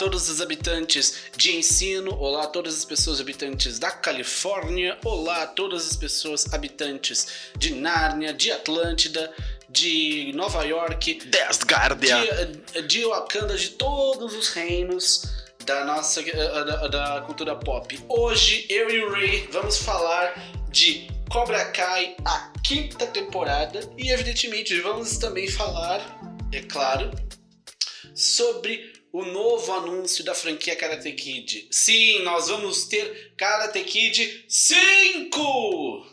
todos os habitantes de ensino, olá a todas as pessoas habitantes da Califórnia, olá a todas as pessoas habitantes de Nárnia, de Atlântida, de Nova York, Desgardia. de, de Wakanda, de todos os reinos da nossa eh, da, da cultura pop. Hoje eu e o Ray vamos falar de Cobra Kai, a quinta temporada, e evidentemente vamos também falar, é claro, sobre o novo anúncio da franquia Karate Kid. Sim, nós vamos ter Karate Kid 5!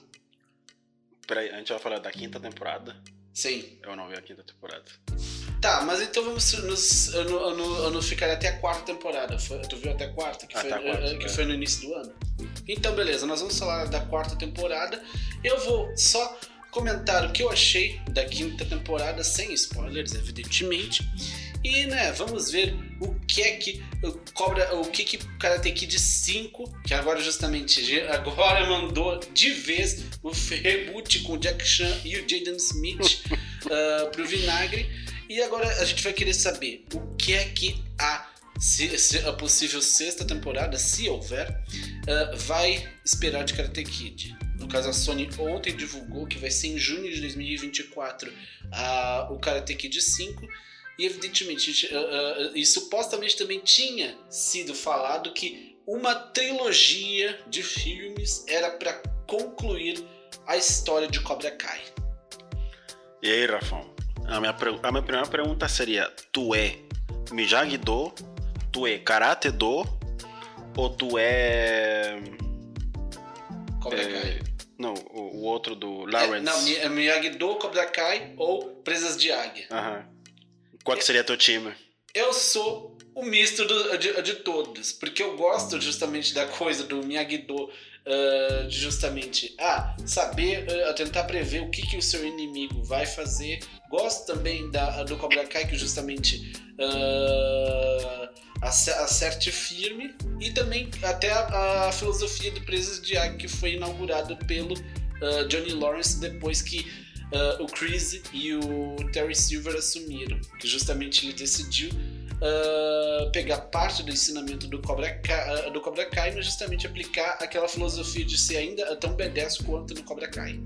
Peraí, a gente vai falar da quinta temporada. Sim. Eu não vi a quinta temporada. Tá, mas então vamos nos, no, no, no ficar até a quarta temporada. Foi- tu viu até a quarta? Que, foi, a quarta, eh, que é. foi no início do ano. Então, beleza, nós vamos falar da quarta temporada. Eu vou só comentar o que eu achei da quinta temporada, sem spoilers, evidentemente. E, né, vamos ver o que é que o cobra, o que que Karate Kid 5, que agora justamente agora mandou de vez o reboot com o Jack Chan e o Jaden Smith ah, pro vinagre. E agora a gente vai querer saber o que é que a, se- se- a possível sexta temporada, se houver, ah, vai esperar de Karate Kid. No caso, a Sony ontem divulgou que vai ser em junho de 2024 ah, o Karate Kid 5. E evidentemente, ah, ah, e supostamente também tinha sido falado que uma trilogia de filmes era para concluir a história de Cobra Kai. E aí, Rafão? A minha, a minha primeira pergunta seria: tu é Miyagi-Do? Tu é Karate-Do? Ou tu é. Cobra é, Kai. não, o, o outro do É, Lawrence? não, é Miyagi-Do, Cobra Kai ou Presas de Águia. Aham. Qual que seria teu time? Eu sou o misto do- de, de todos, porque eu gosto justamente da coisa do Miyagi-Do, de justamente ah, saber, ah, tentar prever o que, que o seu inimigo vai fazer. Gosto também da, do Cobra Kai, que justamente ace- acerte firme. E também até a, a filosofia do Presas de Águia, que foi inaugurada pelo ah, Johnny Lawrence depois que ah, o Chris e o Terry Silver assumiram. Que justamente ele decidiu ah, pegar parte do ensinamento do Cobra, Kai, ah, do Cobra Kai e justamente aplicar aquela filosofia de ser ainda tão B10 quanto no Cobra Kai.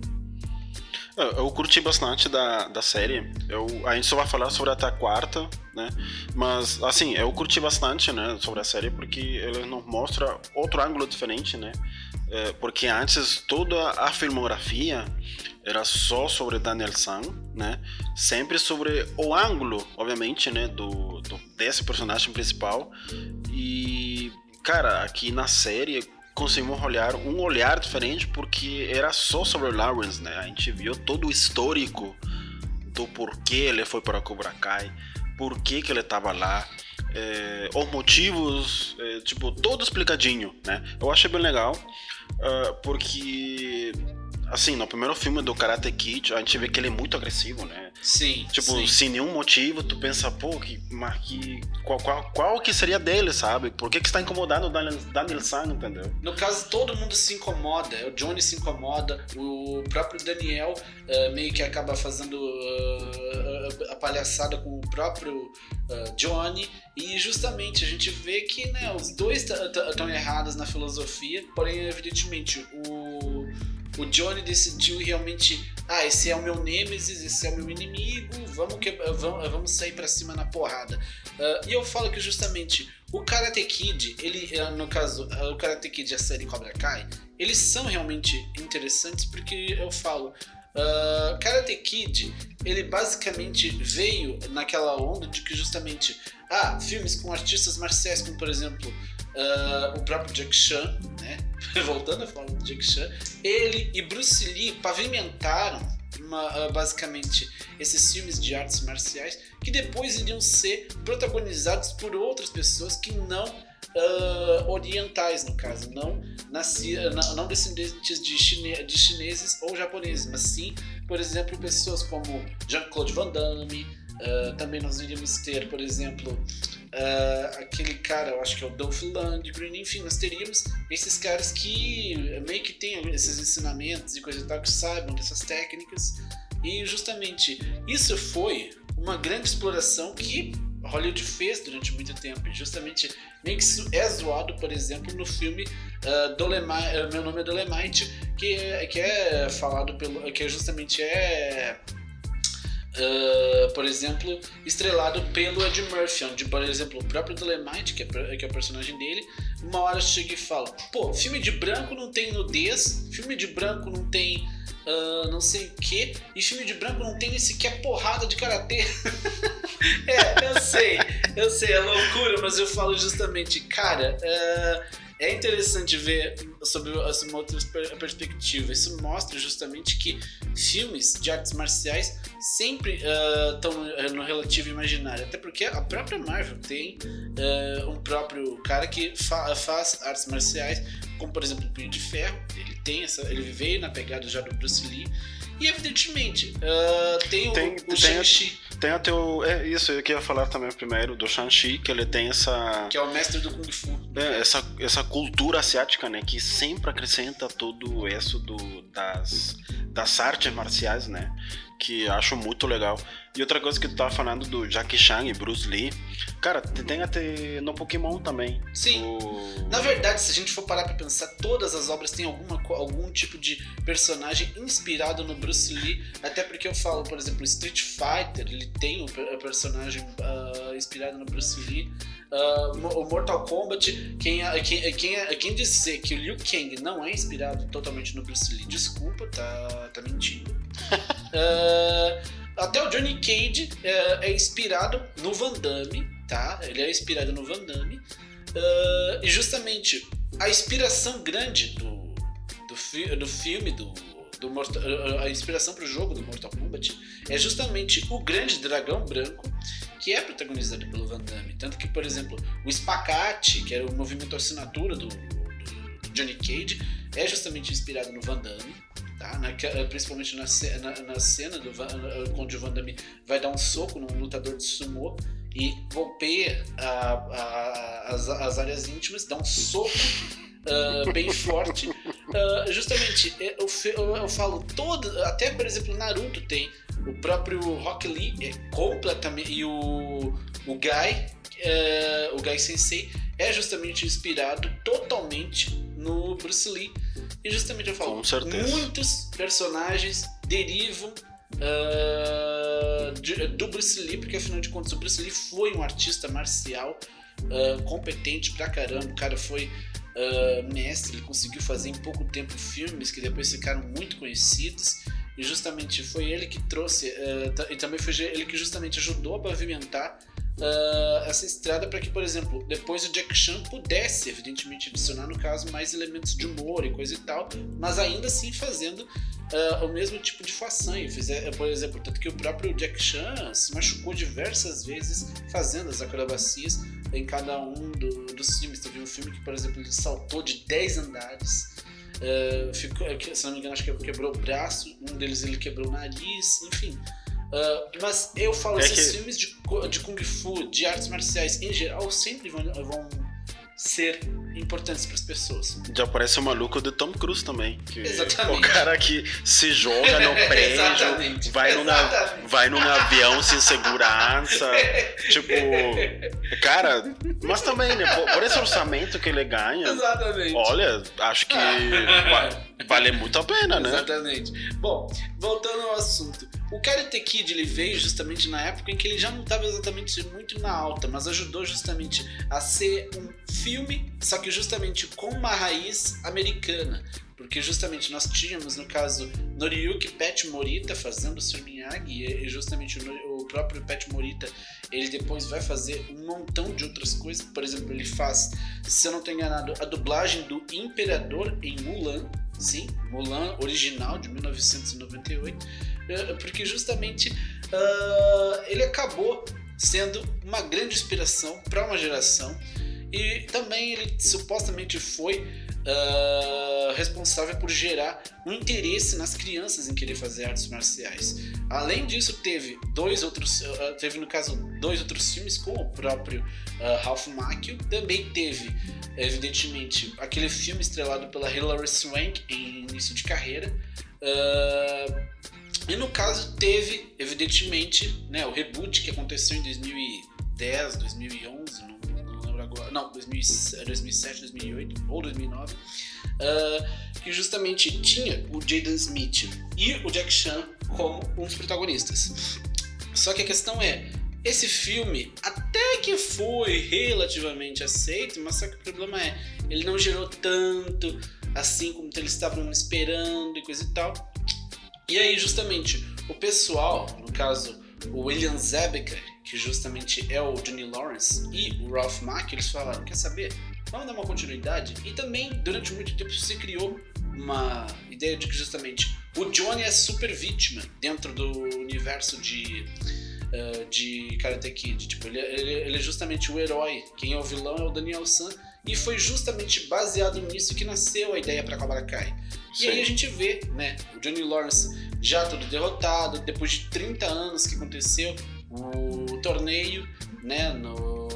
Eu, eu curti bastante da, da série. Eu, a gente só vai falar sobre até a quarta, né? Mas, assim, eu curti bastante, né, sobre a série porque ele nos mostra outro ângulo diferente, né? É, porque antes toda a filmografia era só sobre Daniel San, né? Sempre sobre o ângulo, obviamente, né, do, do desse personagem principal. E, cara, aqui na série conseguimos olhar um olhar diferente porque era só sobre o Lawrence, né? A gente viu todo o histórico do porquê ele foi para Cobra Kai, por que que ele estava lá, eh, os motivos, eh, tipo, todo explicadinho, né? Eu achei bem legal, ah, porque, assim, no primeiro filme do Karate Kid, a gente vê que ele é muito agressivo, né? Sim. Tipo, sim. sem nenhum motivo, tu pensa, pô, que, mas que, qual, qual, qual que seria dele, sabe? Por que que está incomodando o Daniel, Daniel San, entendeu? No caso, todo mundo se incomoda. O Johnny se incomoda, o próprio Daniel eh, meio que acaba fazendo eh, a palhaçada com o próprio eh, Johnny. E justamente a gente vê que né, os dois estão errados na filosofia, porém, evidentemente, o, o Johnny decidiu realmente. Ah, esse é o meu Nemesis, esse é o meu inimigo, vamos, que, vamos, vamos sair pra cima na porrada. Ah, e eu falo que justamente o Karate Kid, ele, eh, no caso, eh, o Karate Kid e a série Cobra Kai, eles são realmente interessantes porque eu falo. Ah, Karate Kid, ele basicamente veio naquela onda de que justamente ah, filmes com artistas marciais, como por exemplo ah, o próprio Jack Chan, né? Voltando a falar do Jack Chan, ele e Bruce Lee pavimentaram uma, ah, basicamente esses filmes de artes marciais que depois iriam ser protagonizados por outras pessoas que não ah, orientais, no caso, não, nasci, não, não descendentes de, chine, de chineses ou japoneses, mas sim, por exemplo, pessoas como Jean-Claude Van Damme. ah, também nós iríamos ter, por exemplo, ah, aquele cara, eu acho que é o Dolph Lundgren, enfim, nós teríamos esses caras que meio que têm esses ensinamentos e coisa e tal, que saibam dessas técnicas. E justamente isso foi uma grande exploração que Hollywood fez durante muito tempo. E justamente meio que é zoado, por exemplo, no filme uh, Dolemite, uh, Meu Nome é Dolemite, que é, que é falado pelo. que é justamente é. Uh, por exemplo, estrelado pelo Ed Murphy, onde, por exemplo, o próprio Dolemite, que é, que é o personagem dele, uma hora chega e fala: pô, filme de branco não tem nudez, filme de branco não tem uh, não sei o que, e filme de branco não tem nem sequer porrada de karatê. é, eu sei, eu sei, é loucura, mas eu falo justamente, cara, uh, é interessante ver sobre uma outra perspectiva. Isso mostra justamente que filmes de artes marciais sempre estão uh, no relativo imaginário. Até porque a própria Marvel tem uh, um próprio cara que fa faz artes marciais, como por exemplo o Punho de Ferro. Ele tem essa, ele veio na pegada já do Bruce Lee. E evidentemente, uh, tem, tem o, o Shang-Chi. Tem até o. É isso, eu queria falar também primeiro do Shang-Chi, que ele tem essa. Que é o mestre do Kung Fu. É, essa, essa cultura asiática, né? Que sempre acrescenta todo isso do, das, das artes marciais, né? que acho muito legal. E outra coisa que tu tava falando do Jackie Chan e Bruce Lee, cara, tem até no Pokémon também. Sim. O... Na verdade, se a gente for parar pra pensar, todas as obras têm alguma, algum tipo de personagem inspirado no Bruce Lee. Até porque eu falo, por exemplo, Street Fighter, ele tem um personagem uh, inspirado no Bruce Lee. Uh, o Mortal Kombat, quem, quem, quem, quem dizer que o Liu Kang não é inspirado totalmente no Bruce Lee, desculpa, tá, tá mentindo. uh, até o Johnny Cage uh, é inspirado no Van Damme, tá? Ele é inspirado no Van Damme. Uh, e justamente a inspiração grande do, do, fi do filme, do, do Mortal, a inspiração para o jogo do Mortal Kombat é justamente o grande dragão branco que é protagonizado pelo Van Damme. Tanto que, por exemplo, o espacate, que era o movimento assinatura do, do Johnny Cage, é justamente inspirado no Van Damme. Tá? Na, principalmente na, na, na cena do Van, onde o Van Damme vai dar um soco num lutador de sumô e golpeia as, as áreas íntimas, dá um soco Uh, bem forte. Uh, justamente, eu, eu, eu, falo todo. Até, por exemplo, Naruto tem o próprio Rock Lee é completamente. E o, o Guy, é, o Guy Sensei, é justamente inspirado totalmente no Bruce Lee. E justamente eu falo, muitos personagens derivam uh, de, do Bruce Lee, porque afinal de contas o Bruce Lee foi um artista marcial uh, competente pra caramba. O cara foi uh, mestre, ele conseguiu fazer em pouco tempo filmes que depois ficaram muito conhecidos. E justamente foi ele que trouxe, e também foi ele que justamente ajudou a pavimentar uh, essa estrada para que, por exemplo, depois o Jack Chan pudesse, evidentemente, adicionar, no caso, mais elementos de humor e coisa e tal, mas ainda assim fazendo uh, o mesmo tipo de façanha. Fizer, por exemplo, tanto que o próprio Jack Chan se machucou diversas vezes fazendo as acrobacias em cada um do, dos filmes. Teve um filme que, por exemplo, ele saltou de 10 andares. Uh, ficou, se não me engano, acho que quebrou o braço, um deles ele quebrou o nariz, enfim. Uh, mas eu falo, é esses que... filmes de, de Kung Fu, de artes marciais em geral, sempre vão, vão ser importantes para as pessoas. Já parece o maluco do Tom Cruise também. Exatamente. O cara que se joga no prédio, vai, num, vai num avião sem segurança. tipo, cara, mas também, né? Por, por, esse orçamento que ele ganha. Exatamente. Olha, acho que vale muito a pena, né? Exatamente. Bom, voltando ao assunto. O Karate Kid ele veio justamente na época em que ele já não estava exatamente muito na alta, mas ajudou justamente a ser um filme, só que justamente com uma raiz americana. Porque justamente nós tínhamos, no caso, Noriyuki Pet Morita fazendo o Sr. Miyagi, e justamente o próprio Pet Morita, ele depois vai fazer um montão de outras coisas. Por exemplo, ele faz, se eu não estou enganado, a dublagem do Imperador em Mulan, sim, Mulan original de 1998, eh, porque justamente uh, ele acabou sendo uma grande inspiração para uma geração e também ele supostamente foi uh, responsável por gerar um interesse nas crianças em querer fazer artes marciais. Além disso, teve dois outros, uh, teve no caso dois outros filmes com o próprio uh, Ralph Macchio. Também teve, evidentemente, aquele filme estrelado pela Hilary Swank em início de carreira. E no caso teve, evidentemente, né, o reboot que aconteceu em 2010, 2011, não, não lembro agora, não, 2007, 2008 ou 2009, uh, que justamente tinha o Jaden Smith e o Jack Chan como um dos protagonistas. Só que a questão é, esse filme até que foi relativamente aceito, mas só que o problema é, ele não gerou tanto assim como eles estavam esperando e coisa e tal. E aí, justamente, o pessoal, no caso, o William Zabka, que justamente é o Johnny Lawrence, e o Ralph Mack, eles falaram: quer saber? Vamos dar uma continuidade? E também, durante muito tempo, se criou uma ideia de que justamente o Johnny é super vítima dentro do universo de uh, de Karate Kid. Tipo, ele, ele, ele, é justamente o herói. Quem é o vilão é o Daniel San. E foi justamente baseado nisso que nasceu a ideia para Cobra Kai. Sim. E aí a gente vê, né, o Johnny Lawrence já todo derrotado, depois de 30 anos que aconteceu o torneio, né, no,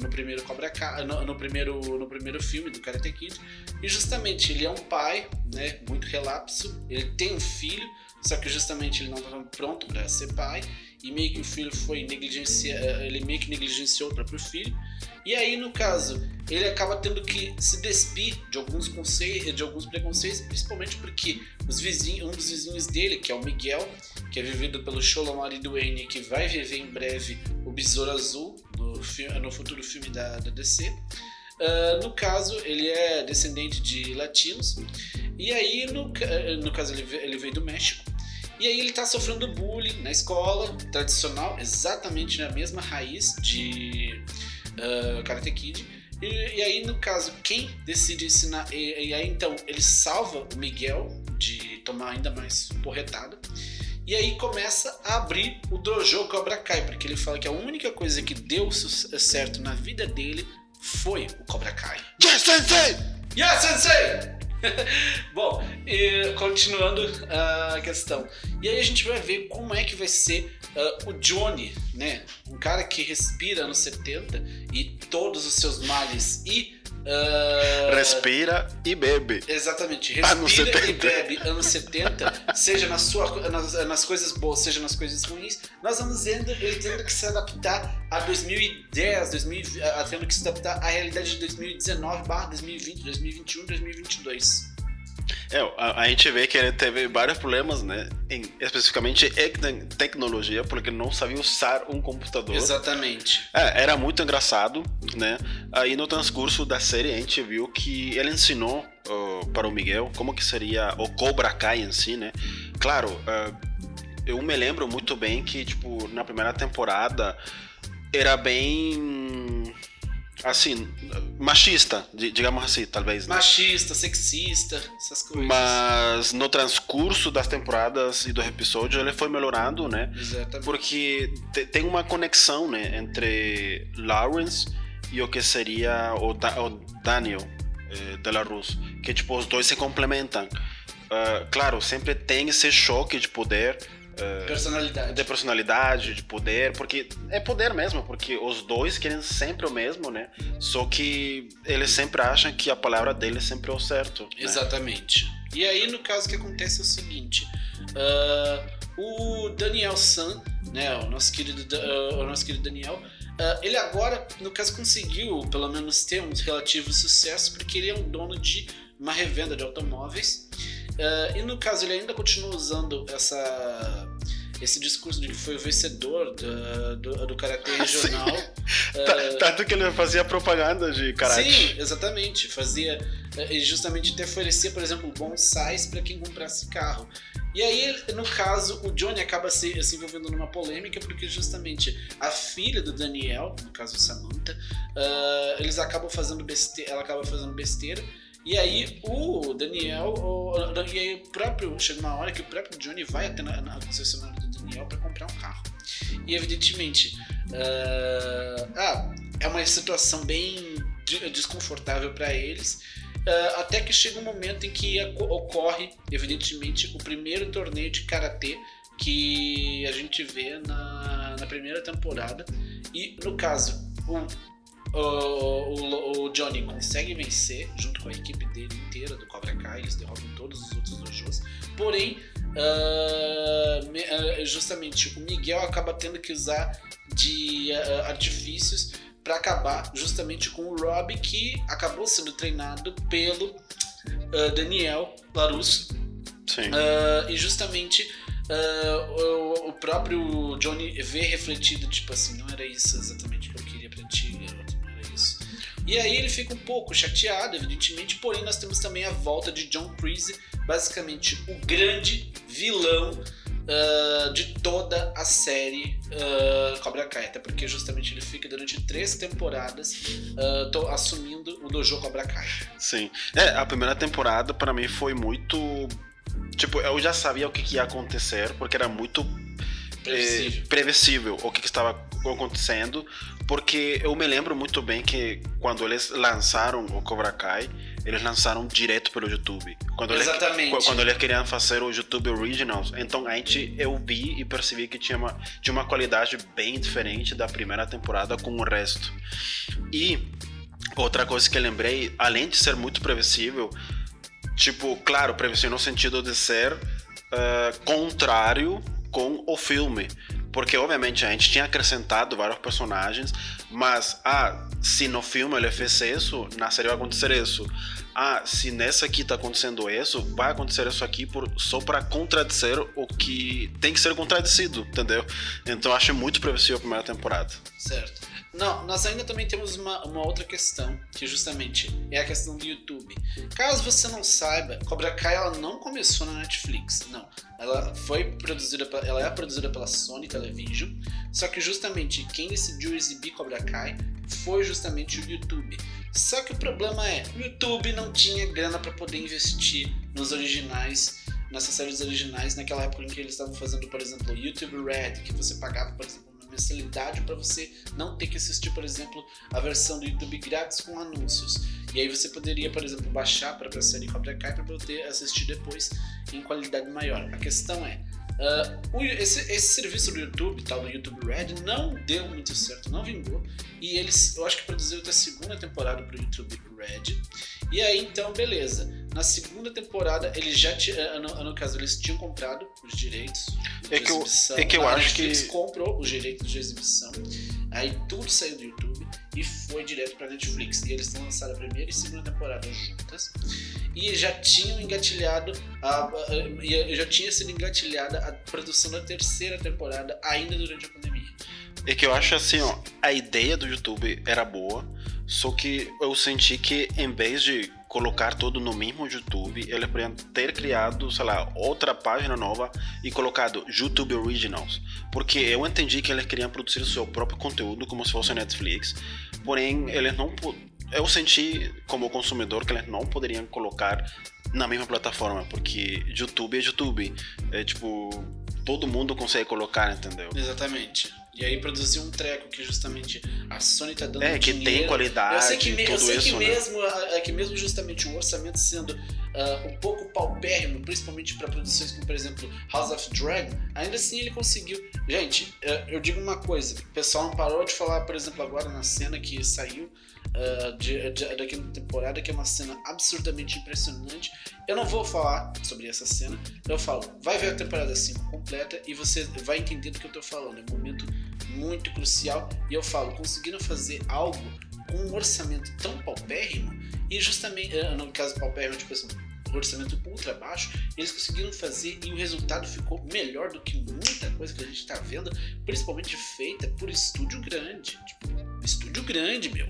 no primeiro Cobra Kai, no, no, primeiro, no primeiro filme do Karate Kid. E justamente ele é um pai, né, muito relapso, ele tem um filho, só que justamente ele não estava pronto para ser pai e meio que o filho foi negligenciar, eh, ele meio que negligenciou o próprio filho. E aí, no caso, ele acaba tendo que se despir de alguns conceitos, de alguns preconceitos, principalmente porque os vizinhos, um dos vizinhos dele, que é o Miguel, que é vivido pelo Sholomari Duane, que vai viver em breve o Besouro Azul no, no futuro filme da, da DC. Uh, ah, no caso, ele é descendente de latinos. E aí, no, no caso, ele, ele veio do México. E aí ele tá sofrendo bullying na escola, tradicional, exatamente na mesma raiz de uh, Karate Kid. E, e, aí, no caso, quem decide ensinar. E, e, aí então ele salva o Miguel de tomar ainda mais porretada. E aí começa a abrir o dojo Cobra Kai, porque ele fala que a única coisa que deu certo na vida dele foi o Cobra Kai. Yes, sensei! Yes, sensei! Bom, e continuando a questão. E aí a gente vai ver como é que vai ser uh, o Johnny, né? Um cara que respira anos 70 e todos os seus males e Uh... Respira e bebe. Exatamente. Respira e bebe anos 70, seja na sua, nas, nas, coisas boas, seja nas coisas ruins. Nós vamos ele tendo que se adaptar a 2010, 2000, a, tendo que se adaptar à realidade de 2019, 2020, 2021, 2022. É, a, a, gente vê que ele teve vários problemas, né? Em, especificamente em tecnologia, porque não sabia usar um computador. Exatamente. É, era muito engraçado, né? Aí no transcurso da série a gente viu que ele ensinou uh, para o Miguel como que seria o Cobra Kai em si, né? Claro, uh, eu me lembro muito bem que, tipo, na primeira temporada era bem assim, machista, digamos assim, talvez. Né? Machista, sexista, essas coisas. Mas no transcurso das temporadas e do episódio ele foi melhorando, né? Exatamente. Porque tem uma conexão, né, entre Lawrence e o que seria o, da o Daniel eh, de la Rus, que tipo os dois se complementam. Uh, claro, sempre tem esse choque de poder personalidade. De personalidade, de poder, porque é poder mesmo, porque os dois querem sempre o mesmo, né? Só que eles sempre acham que a palavra dele é sempre o certo. Né? Exatamente. E aí, no caso, o que acontece é o seguinte: uh, o Daniel San, né, o nosso querido, uh, o nosso querido Daniel, ele agora, no caso, conseguiu pelo menos ter um relativo sucesso, porque ele é um dono de uma revenda de automóveis. Uh, e no caso, ele ainda continua usando essa, esse discurso de que foi o vencedor do, do, do Karatê regional. uh, Tanto que ele fazia propaganda de Karate. Sim, exatamente. Fazia. E justamente até oferecia, por exemplo, bonsais para quem comprasse carro. E aí, no caso, o Johnny acaba se, se envolvendo numa polêmica porque justamente a filha do Daniel, no caso Samantha, uh, eles acabam fazendo besteira, ela acaba fazendo besteira e aí o Daniel, o, e aí o próprio, chega uma hora que o próprio Johnny vai até na, na concessionária do Daniel para comprar um carro. E evidentemente, uh, ah, é uma situação bem desconfortável para eles. Uh, até que chega um momento em que ocorre, evidentemente, o primeiro torneio de karatê que a gente vê na, na primeira temporada. E no caso, o o, o, o, Johnny consegue vencer junto com a equipe dele inteira do Cobra Kai, eles derrotam todos os outros dojos. Porém, uh, justamente o Miguel acaba tendo que usar de uh, artifícios para acabar justamente com o Rob, que acabou sendo treinado pelo uh, Daniel LaRusso. Sim. e justamente o, o próprio Johnny vê refletido, tipo assim, não era isso exatamente que eu E aí ele fica um pouco chateado, evidentemente, porém nós temos também a volta de John Creasy, basicamente o grande vilão uh, de toda a série uh, Cobra Kai, até porque justamente ele fica durante três temporadas uh, assumindo o dojo Cobra Kai. Sim, é, a primeira temporada para mim foi muito Tipo, eu já sabia o que, ia acontecer, porque era muito previsível, eh, previsível o que, que, estava acontecendo, porque eu me lembro muito bem que quando eles lançaram o Cobra Kai, eles lançaram direto pelo YouTube. Quando Exatamente. Eles, quando eles queriam fazer o YouTube Originals, então a gente, eu vi e percebi que tinha uma, tinha uma qualidade bem diferente da primeira temporada com o resto. E outra coisa que eu lembrei, além de ser muito previsível, Tipo, claro, previsão no sentido de ser uh, contrário com o filme. Porque, obviamente, a gente tinha acrescentado vários personagens, mas, ah, se no filme ele fez isso, na série vai acontecer isso. Ah, se nessa aqui tá acontecendo isso, vai acontecer isso aqui por, só para contradizer o que tem que ser contradecido, entendeu? Então, acho muito previsível a primeira temporada. Certo. Não, nós ainda também temos uma, uma outra questão, que justamente é a questão do YouTube. Caso você não saiba, Cobra Kai ela não começou na Netflix, não. Ela foi produzida, ela é produzida pela Sony Television, só que justamente quem decidiu exibir Cobra Kai foi justamente o YouTube. Só que o problema é, o YouTube não tinha grana para poder investir nos originais, nessas séries originais, naquela época em que eles estavam fazendo, por exemplo, o YouTube Red, que você pagava, por exemplo, mensalidade para você não ter que assistir, por exemplo, a versão do YouTube grátis com anúncios. E aí você poderia, por exemplo, baixar para a série Cobra Kai para poder assistir depois em qualidade maior. A questão é, Uh, esse, esse, serviço do YouTube, tal do YouTube Red, não deu muito certo, não vingou. E eles, eu acho que produziram até a segunda temporada pro YouTube Red. E aí então, beleza. Na segunda temporada, eles já tinham, no, no, caso, eles tinham comprado os direitos de é que exibição. Eu, é que eu acho que. Eles comprou os direitos de exibição. Aí tudo saiu do YouTube e foi direto pra Netflix. E eles lançaram a primeira e segunda temporada juntas. E já tinham engatilhado, a, a, já tinha sido engatilhada a produção da terceira temporada ainda durante a pandemia. É que eu acho assim, ó, a ideia do YouTube era boa, só que eu senti que em vez de colocar tudo no mesmo YouTube, eles poderiam ter criado, sei lá, outra página nova e colocado YouTube Originals. Porque eu entendi que eles queriam produzir o seu próprio conteúdo como se fosse Netflix, porém eles não eu senti como consumidor que eles não poderiam colocar na mesma plataforma, porque YouTube é YouTube. É tipo, todo mundo consegue colocar, entendeu? Exatamente. E aí produzir um treco que justamente a Sony tá dando É, que dinheiro. tem qualidade, eu sei que, me, tudo eu sei isso, que né? mesmo, é que mesmo justamente o orçamento sendo uh, um pouco paupérrimo, principalmente para produções como, por exemplo, House of Dragon, ainda assim ele conseguiu. Gente, uh, eu digo uma coisa, o pessoal não parou de falar, por exemplo, agora na cena que saiu uh, de, de, da quinta temporada, que é uma cena absurdamente impressionante. Eu não vou falar sobre essa cena, eu falo, vai ver a temporada 5 completa e você vai entender do que eu tô falando. É um momento muito crucial e eu falo, conseguiram fazer algo com um orçamento tão paupérrimo e justamente, uh, no caso paupérrimo, tipo assim, orçamento ultra baixo, eles conseguiram fazer e o resultado ficou melhor do que muita coisa que a gente está vendo, principalmente feita por estúdio grande. Tipo, estúdio grande, meu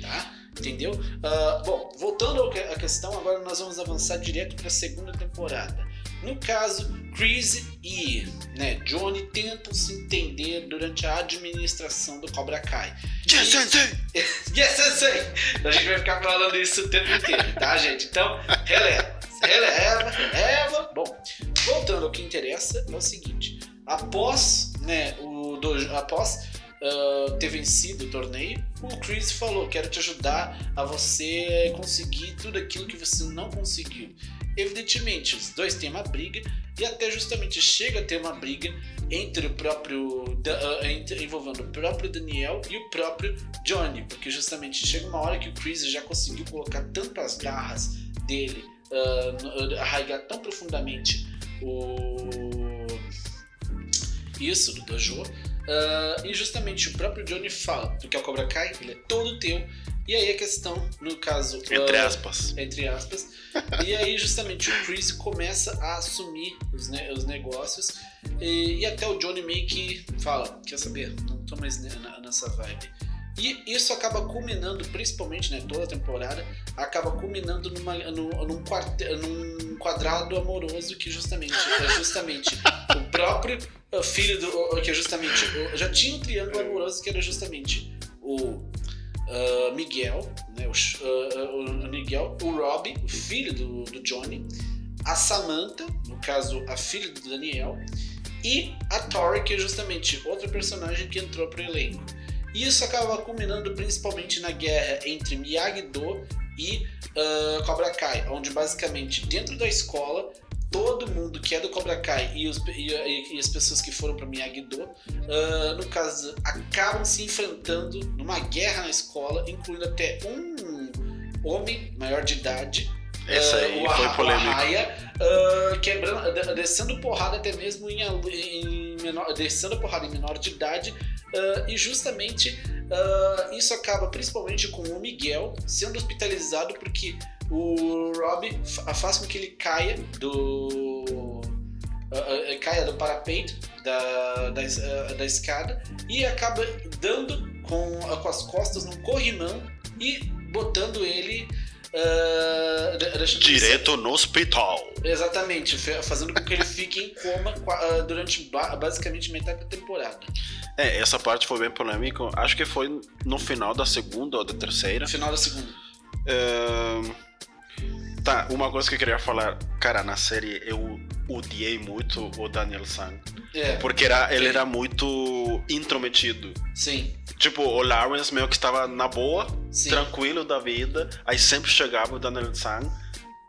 tá? Entendeu? Uh, bom, voltando à questão, agora nós vamos avançar direto para a segunda temporada. No caso, Chris e né, Johnny tentam se entender durante a administração do Cobra Kai. Yes, sensei! yes, sensei! A gente vai ficar falando isso o tempo inteiro, tá, gente? Então, releva, releva, releva. Bom, voltando ao que interessa, é o seguinte: após, né, o dojo, após uh, ter vencido o torneio, o Chris falou: Quero te ajudar a você conseguir tudo aquilo que você não conseguiu. Evidentemente, os dois têm uma briga e até justamente chega a ter uma briga entre o próprio entre, envolvendo o próprio Daniel e o próprio Johnny, porque justamente chega uma hora que o Chris já conseguiu colocar tanto as garras dele, uh, arraigar tão profundamente o isso do dojo Uh, e justamente o próprio Johnny fala, porque o Cobra Kai ele é todo teu. E aí a questão, no caso. Entre uh, aspas. Entre aspas. e aí justamente o Chris começa a assumir os, ne os negócios. E, e, até o Johnny meio que fala: Quer saber? Não tô mais nessa vibe. E isso acaba culminando, principalmente, né, toda a temporada, acaba culminando numa, num, num, quart, num quadrado amoroso que justamente é justamente o próprio filho do. que é justamente. já tinha um triângulo amoroso que era justamente o uh, Miguel, né, o, uh, o, Miguel, o Rob, o filho do, do Johnny, a Samantha, no caso a filha do Daniel, e a Tori, que é justamente outra personagem que entrou para o elenco. Isso acaba culminando principalmente na guerra entre Miyagi-Do e uh, Cobra Kai, onde basicamente dentro da escola todo mundo que é do Cobra Kai e, os, e, e as pessoas que foram para Miyagi-Do, uh, no caso, acabam se enfrentando numa guerra na escola, incluindo até um homem maior de idade. Essa aí uh, foi polêmica. Arraia, uh, quebrando, descendo porrada até mesmo em, em menor, descendo porrada em menor de idade, Uh, e justamente isso acaba principalmente com o Miguel sendo hospitalizado porque o Rob faz com que ele caia do. Uh, caia do parapeito da, da, da, escada e acaba dando com, com as costas num corrimão e botando ele Uh, Direto no hospital. Exatamente, fazendo com que ele fique em coma uh, durante basicamente metade da temporada. É, essa parte foi bem polêmica. Acho que foi no final da segunda ou da terceira. No final da segunda. Uh, tá, uma coisa que eu queria falar. Cara, na série eu odiei muito o Daniel San. É. Porque era, ele era muito intrometido. Sim. Tipo, o Lawrence meio que estava na boa, Sim. tranquilo da vida. Aí sempre chegava o Daniel San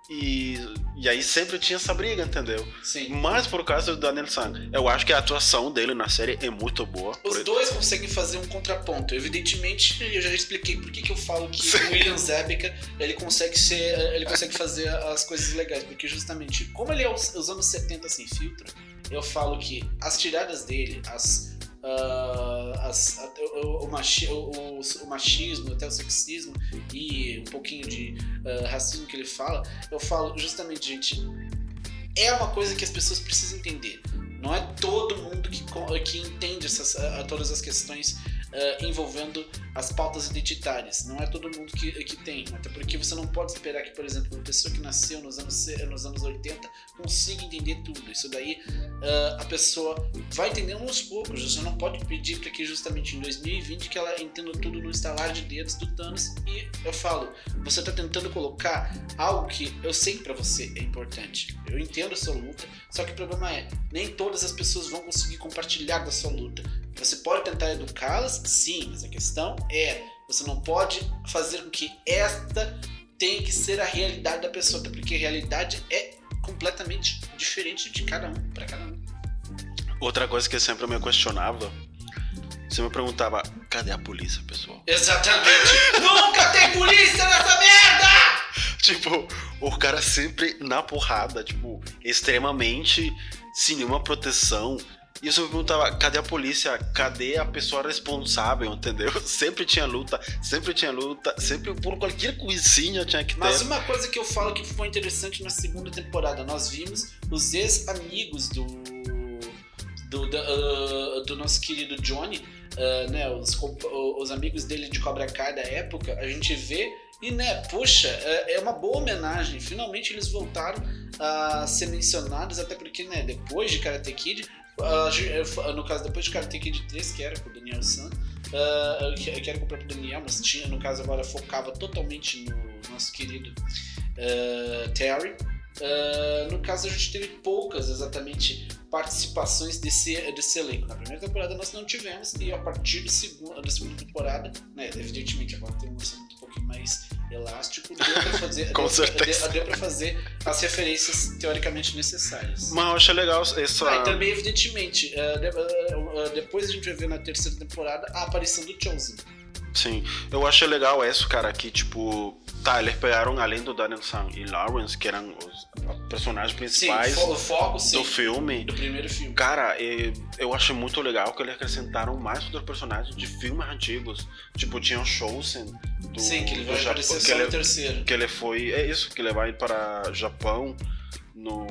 e, e aí sempre tinha essa briga, entendeu? Sim. Mas por causa do Daniel San, eu acho que a atuação dele na série é muito boa. Os dois conseguem fazer um contraponto. Evidentemente, eu já expliquei por que, que eu falo que Sim. o William Zabka, ele consegue ser, ele consegue fazer as coisas legais, porque justamente como ele é os anos 70 sem filtro, eu falo que as tiradas dele, as Uh, as, o, o, machi, o, o, machismo, até o sexismo e um pouquinho de uh, racismo que ele fala, eu falo justamente, gente, é uma coisa que as pessoas precisam entender. Não é todo mundo que, que entende essas, uh, todas as questões uh, envolvendo as pautas identitárias. Não é todo mundo que, que tem, até porque você não pode esperar que, por exemplo, uma pessoa que nasceu nos anos, nos anos 80 consiga entender tudo. Isso daí uh, a pessoa vai entendendo aos poucos. Você não pode pedir para que justamente em 2020 que ela entenda tudo no estalar de dedos do Thanos. E eu falo, você está tentando colocar algo que eu sei que para você é importante. Eu entendo a sua luta, só que o problema é, nem todas as pessoas vão conseguir compartilhar da sua luta. Você pode tentar educá-las, sim, mas a questão é, você não pode fazer com que esta tenha que ser a realidade da pessoa, porque a realidade é completamente diferente de cada um, para cada um. Outra coisa que eu sempre me questionava, você me perguntava, cadê a polícia, pessoal? Exatamente! Nunca tem polícia nessa merda! Tipo, o cara sempre na porrada, tipo, extremamente sem nenhuma proteção, e eu sempre perguntava, cadê a polícia? Cadê a pessoa responsável, entendeu? Sempre tinha luta, sempre tinha luta, sempre por qualquer coisinha tinha que ter. Mas uma coisa que eu falo que foi interessante na segunda temporada, nós vimos os ex-amigos do do, do, uh, do, nosso querido Johnny, uh, né, os, os amigos dele de Cobra Kai da época, a gente vê e, né, puxa, é, é uma boa homenagem. Finalmente eles voltaram a ser mencionados, até porque, né, depois de Karate Kid, Uh, no caso, depois de Karate Kid 3, que era com o Daniel San, uh, que, era com o próprio Daniel, mas tinha, no caso, agora focava totalmente no nosso querido uh, Terry. no caso, a gente teve poucas exatamente participações desse, desse elenco. Na primeira temporada nós não tivemos, e a partir da segunda temporada, né, evidentemente, agora tem um orçamento um pouquinho mais elástico, deu pra fazer, Com deu, certeza. deu, deu pra fazer as referências teoricamente necessárias. Mas eu achei legal essa. Ah, e também, evidentemente, eh, de- eh, eh, depois a gente vai ver na terceira temporada a aparição do Chosen. Sim, eu achei legal isso, cara, que tipo. Tá, eles pegaram além do Daniel San e Lawrence, que eram os personagens Sim, principais fo- o foco, sim, do filme. do primeiro filme. Cara, eu achei muito legal que eles acrescentaram mais outros personagens de filmes antigos. Tipo, tinha o Shousen do, sim, que ele vai Japão. aparecer só no ele, terceiro. que ele foi. É isso, que ele vai para Japão no.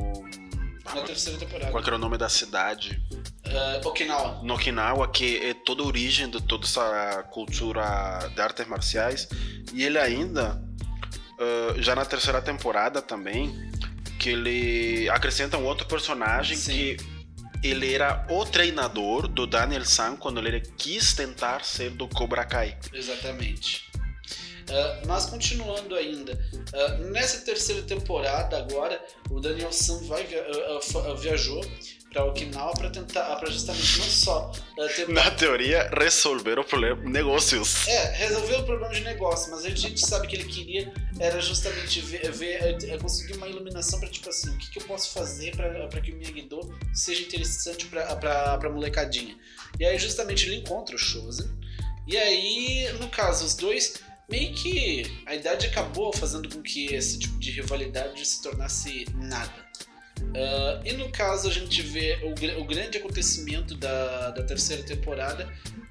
Na terceira temporada. Qual era o nome da cidade? Eh, Okinawa. No Okinawa, que é toda a origem de toda essa cultura de artes marciais. E ele ainda, ah, já na terceira temporada também, que ele acrescenta um outro personagem Sim. que ele era o treinador do Daniel San quando ele quis tentar ser do Cobra Kai. Exatamente. Ah, mas continuando ainda, ah, nessa terceira temporada agora, o Daniel San vai via- ah, viajou para Okinawa para tentar, para justamente não só ah, tentar Na teoria, resolver o problema negócios. é, resolver o problema de negócio, mas a gente sabe que ele queria era justamente ver, ver é, conseguir uma iluminação para tipo assim, o que, que eu posso fazer para que o Miyagi-Do seja interessante para para molecadinha. E aí justamente ele encontra o Shozen. E aí, no caso, os dois meio que a idade acabou fazendo com que esse tipo de rivalidade se tornasse nada. Ah, e no caso a gente vê o, o grande acontecimento da, da terceira temporada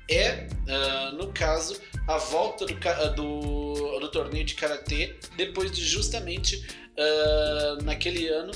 é, ah, no caso, a volta do, do, do torneio de karatê depois de justamente ah, naquele ano,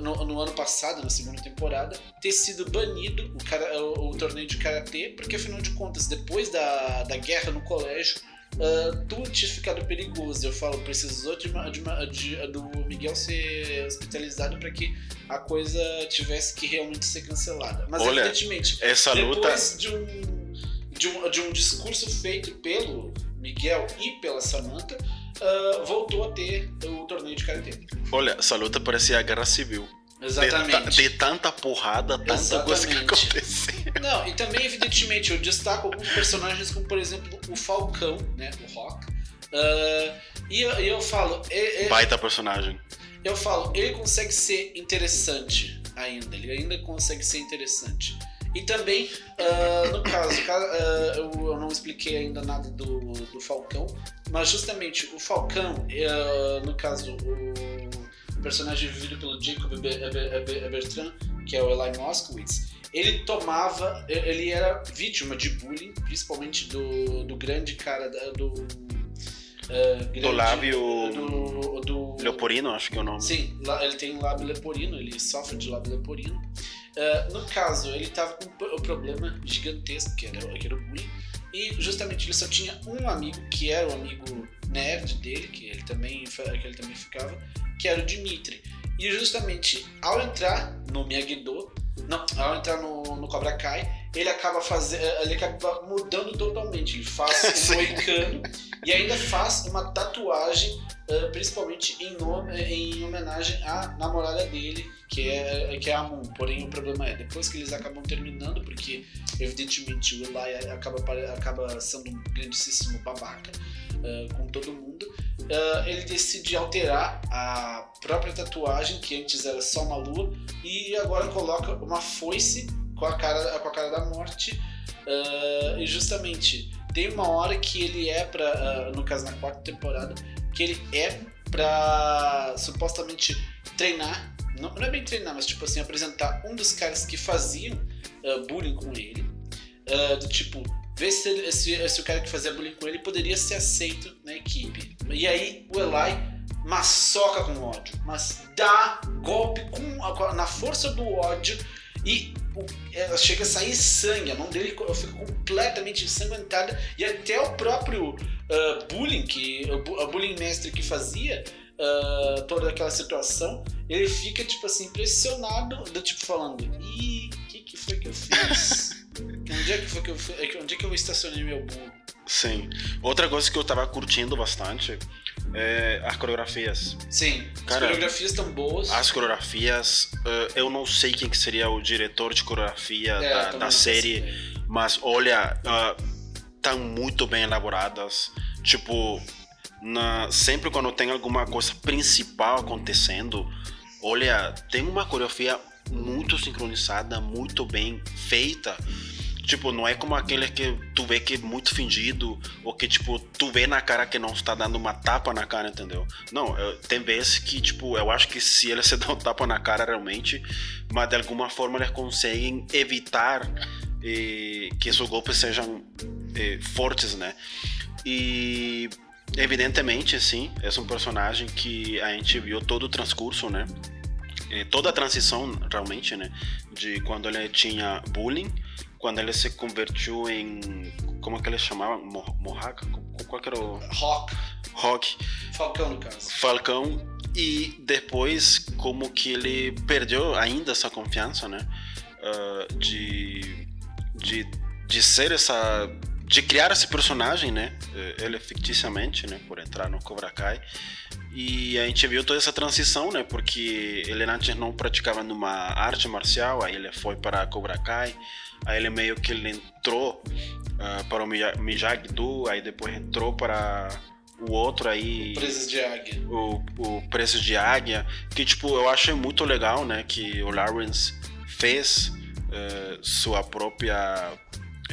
no, no ano passado, na segunda temporada, ter sido banido o, o- o torneio de karatê, porque afinal de contas, depois da, da guerra no colégio, ah, tudo tinha ficado perigoso. Eu falo, precisou de, uma- de uma- de- do Miguel ser hospitalizado para que a coisa tivesse que realmente ser cancelada. Mas Olha, evidentemente, Essa luta. depois de um, de, um, de um discurso feito pelo Miguel e pela Samantha, ah, voltou a ter o torneio de karatê. Olha, essa luta parecia a guerra civil. De, ta- Exatamente. de tanta porrada, tanta coisa que Exatamente. aconteceu. Não, e também, evidentemente, eu destaco alguns personagens, como por exemplo o Falcão, né? O Rock. Ah, e, eu, e eu falo, é- Baita personagem. eu falo, ele consegue ser interessante ainda, ele ainda consegue ser interessante. E também, ah, no caso, ca- ah, eu, eu não expliquei ainda nada do, do Falcão, mas justamente o Falcão, no caso, o personagem vivido pelo Jacob Bertrand, que é o Eli Moskowitz, ele tomava, ele era vítima de bullying, principalmente do, do grande cara, do... ah, grande- lábio- do, do Leoporino, acho que é o nome. Sim, ele tem lábio leporino, ele sofre de lábio leporino. Ah, no caso, ele tava com um pro- problema gigantesco, que era, que era o bullying, e justamente ele só tinha um amigo, que era o amigo nerd dele, que ele também, que ele também ficava, que era o Dimitri. E justamente ao entrar no Miyagi-Do, não, ao entrar no, no Cobra Kai, ele acaba fazendo, ele acaba mudando totalmente. Ele faz um moicano e ainda faz uma tatuagem Uh, principalmente em, nome, em homenagem à namorada dele, que é, que é a Moon. Porém, o problema é, depois que eles acabam terminando, porque evidentemente o Eli acaba, acaba sendo um grandíssimo babaca com todo mundo, uh, ele decide alterar a própria tatuagem, que antes era só uma lua, e agora coloca uma foice com a cara, com a cara da morte. uh, e justamente tem uma hora que ele é para, no caso na quarta temporada, que ele é pra supostamente treinar, não, não é bem treinar, mas tipo assim, apresentar um dos caras que faziam uh, bullying com ele, uh, do tipo, ver se, se, se o cara que fazia bullying com ele poderia ser aceito na equipe. E aí o Eli maçoca com ódio, mas dá golpe com, na força do ódio e o- é, chega a sair sangue, a mão dele fica completamente ensanguentada e até o próprio uh, bullying, que, o bullying mestre que fazia uh, toda aquela situação, ele fica tipo assim, impressionado, do tipo falando, ih, o que, que foi que eu fiz? onde, é que foi que eu, onde é que eu estacionei meu burro? Sim. Outra coisa que eu tava curtindo bastante é as coreografias. Sim, Cara, as coreografias estão boas. As coreografias, eh, eu não sei quem que seria o diretor de coreografia É, da, da série, ideia. mas olha, estão muito bem elaboradas. Tipo, na, sempre quando tem alguma coisa principal acontecendo, olha, tem uma coreografia muito sincronizada, muito bem feita. Tipo, não é como aquele que tu vê que é muito fingido, ou que, tipo, tu vê na cara que não está dando uma tapa na cara, entendeu? Não, eu, tem vezes que, tipo, eu acho que se ele se um tapa na cara realmente, mas de alguma forma eles conseguem evitar eh, que esses golpes sejam eh, fortes, né? E evidentemente, sim, é um personagem que a gente viu todo o transcurso, né? Eh, toda a transição, realmente, né? De quando ele tinha bullying, quando ele se convertiu em. Como é que ele chamava? Mohawk? Qual que era o. Rock. Rock. Falcão, no caso. Falcão. E depois, como que ele perdeu ainda essa confiança, né? Uh, de, de, de ser essa de criar esse personagem, né? Eh, ele ficticiamente, né? Por entrar no Cobra Kai. E a gente viu toda essa transição, né? Porque ele antes não praticava numa arte marcial, aí ele foi para Cobra Kai, aí ele meio que ele entrou uh, para o Miyagi-Do, aí depois entrou para o outro aí. O Preços de Águia. O, o Preços de Águia, que tipo, eu achei muito legal, né? Que o Lawrence fez uh, sua própria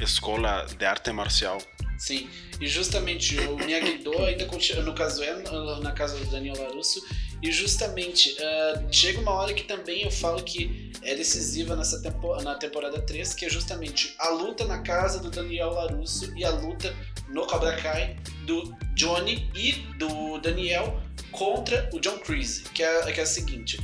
escola de arte marcial. Sim, e justamente o Miyagi-Do ainda continua, no caso é na casa do Daniel Larusso, e justamente uh, chega uma hora que também eu falo que é decisiva nessa tempo, na temporada 3, que é justamente a luta na casa do Daniel Larusso e a luta no Cobra Kai do Johnny e do Daniel contra o John Creasy, que é, que é a seguinte,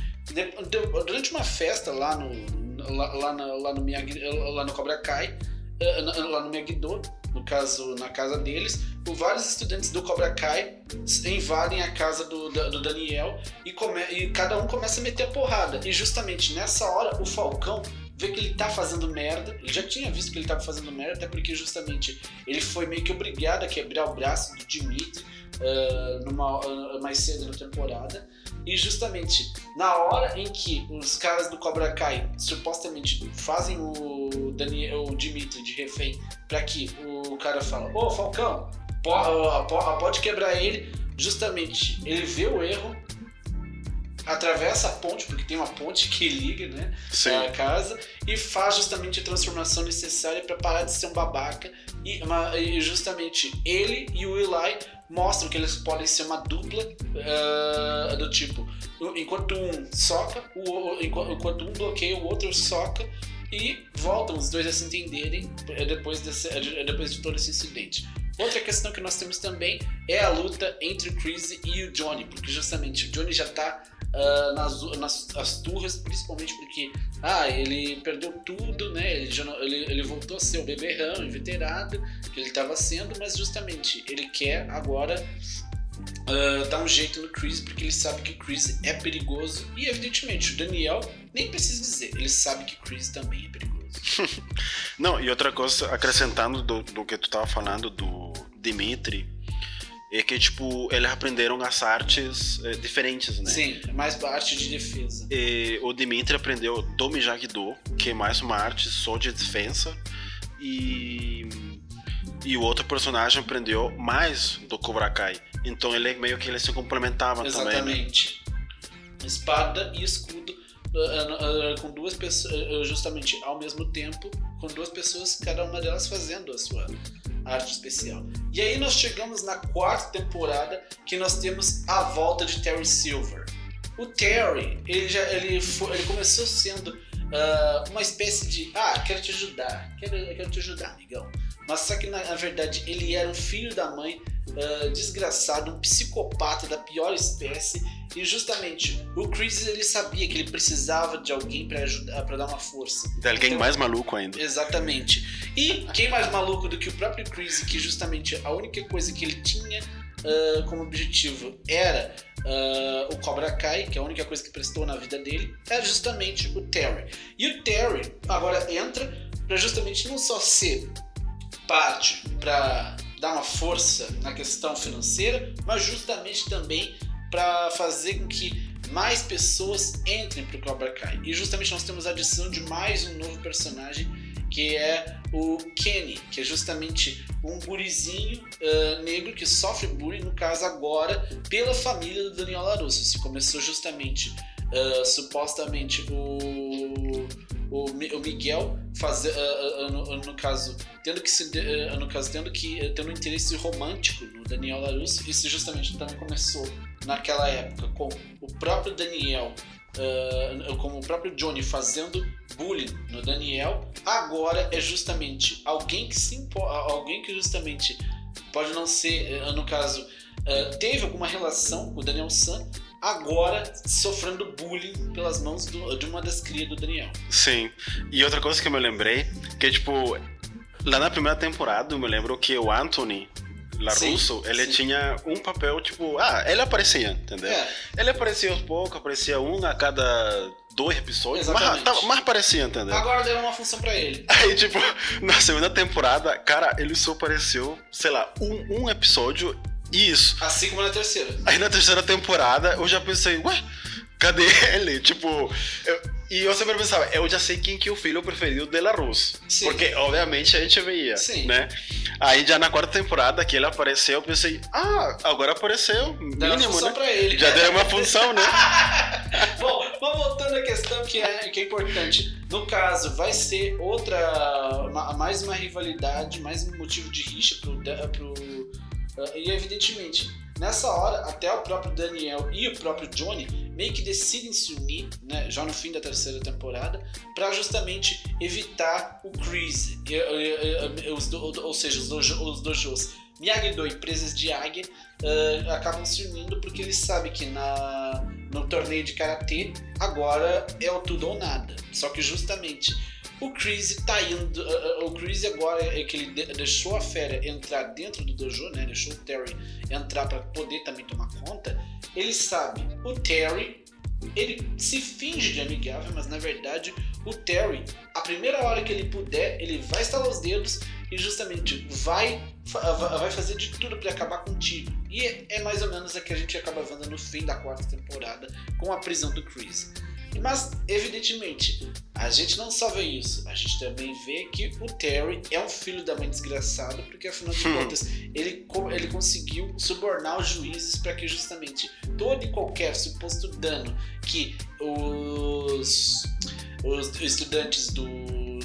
durante uma festa lá no, lá, lá, lá no, Miyagi, lá no Cobra Kai, lá no Miyagi-Do, no caso, na casa deles, vários estudantes do Cobra Kai invadem a casa do, do Daniel e, come, e cada um começa a meter a porrada. E justamente nessa hora, o Falcão vê que ele tá fazendo merda. Ele já tinha visto que ele tava fazendo merda, até porque justamente ele foi meio que obrigado a quebrar o braço do Dimitri uh, numa, uh, mais cedo na temporada. E justamente na hora em que os caras do Cobra Kai supostamente fazem o, Daniel, o Dimitri de refém para que o cara fala: Ô Falcão, pode quebrar ele. Justamente ele vê o erro, atravessa a ponte, porque tem uma ponte que liga né, Sim. a casa, e faz justamente a transformação necessária para parar de ser um babaca. E, e justamente ele e o Eli mostram que eles podem ser uma dupla uh, do tipo, enquanto um soca, o, enquanto um bloqueia, o outro soca e voltam os dois a se entenderem depois, desse, depois de todo esse incidente. Outra questão que nós temos também é a luta entre o Chris e o Johnny, porque justamente o Johnny já está uh, nas, nas as turras, principalmente porque ah, ele perdeu tudo, né? Ele, já ele, ele voltou a ser o beberrão, inveterado, que ele estava sendo, mas justamente ele quer agora uh, dar um jeito no Chris, porque ele sabe que Chris é perigoso. E evidentemente o Daniel nem precisa dizer, ele sabe que Chris também é perigoso. não, e outra coisa, acrescentando do, do que tu estava falando do Dimitri é que, tipo, eles aprenderam as artes é, diferentes, né? Sim, é mais arte de defesa. E o Dimitri aprendeu do Miyagi-Do, que é mais uma arte só de defesa, e... E o outro personagem aprendeu mais do Cobra Kai. Então ele meio que ele se complementava Exatamente. também. Exatamente. Né? Espada e escudo uh, uh, com duas pessoas, justamente ao mesmo tempo, com duas pessoas, cada uma delas fazendo a sua arte especial. E aí nós chegamos na quarta temporada que nós temos a volta de Terry Silver. O Terry, ele já ele, foi, ele começou sendo uh, uma espécie de ah, quero te ajudar, quero, quero te ajudar, amigão. Mas só que na, na verdade ele era um filho da mãe uh, desgraçado, um psicopata da pior espécie. E justamente o Chris ele sabia que ele precisava de alguém para ajudar, para dar uma força. De alguém então, mais maluco ainda. Exatamente. E quem mais maluco do que o próprio Chris, que justamente a única coisa que ele tinha uh, como objetivo era uh, o Cobra Kai, que é a única coisa que prestou na vida dele, era justamente o Terry. E o Terry agora entra para justamente não só ser parte para dar uma força na questão financeira, mas justamente também para fazer com que mais pessoas entrem para o Cobra Kai. E justamente nós temos a adição de mais um novo personagem, que é o Kenny, que é justamente um gurizinho uh, negro que sofre bullying, no caso agora, pela família do Daniel LaRusso. Se começou justamente, uh, supostamente, o, o, o Miguel fazer, uh, no, no, caso, tendo que se, no caso, tendo que tendo um interesse romântico no Daniel LaRusso. Isso justamente também começou naquela época com o próprio Daniel uh, como o próprio Johnny fazendo bullying no Daniel, agora é justamente alguém que se alguém que justamente pode não ser, uh, no caso, uh, teve alguma relação com o Daniel San, agora sofrendo bullying pelas mãos do, de uma das crias do Daniel. Sim. E outra coisa que eu me lembrei, que tipo, lá na primeira temporada, eu me lembro que o Anthony LaRusso, ele sim. tinha um papel, tipo, ah, ele aparecia, entendeu? É. Ele aparecia aos poucos, aparecia um a cada dois episódios, mas, mas aparecia, entendeu? Agora deu uma função pra ele. Aí, tipo, na segunda temporada, cara, ele só apareceu, sei lá, um, um episódio isso. Assim como na terceira. Aí na terceira temporada, eu já pensei, ué, cadê ele? Tipo, eu, e eu sempre pensava, eu já sei quem que é o filho preferido de La Rus. Sim. Porque, obviamente, a gente veia, Sim. né? Aí já na quarta temporada que ele apareceu, eu pensei, ah, agora apareceu, mínimo, né? Pra ele. Já deu uma função, né? Bom, vamos voltando à questão que é, que é importante. No caso, vai ser outra, uma, mais uma rivalidade, mais um motivo de rixa pro, pro e evidentemente Nessa hora, até o próprio Daniel e o próprio Johnny meio que decidem se unir, né, já no fim da terceira temporada, para justamente evitar o Chris, ou seja, os, dojo, os dojos Miyagi-Do e Presas de Águia uh, acabam se unindo porque eles sabem que na, no torneio de Karatê agora é o tudo ou nada. Só que justamente o Chris tá indo. Uh, o Chris agora é que ele deixou a fera entrar dentro do dojo, né? Deixou o Terry entrar para poder também tomar conta. Ele sabe, o Terry, ele se finge de amigável, mas na verdade o Terry, a primeira hora que ele puder, ele vai estalar os dedos e justamente vai, vai fazer de tudo para acabar contigo. E é mais ou menos a que a gente acaba vendo no fim da quarta temporada com a prisão do Chris. Mas, evidentemente, a gente não só vê isso, a gente também vê que o Terry é um filho da mãe desgraçado, porque afinal de hum. contas ele, ele conseguiu subornar os juízes para que justamente todo e qualquer suposto dano que os, os estudantes do,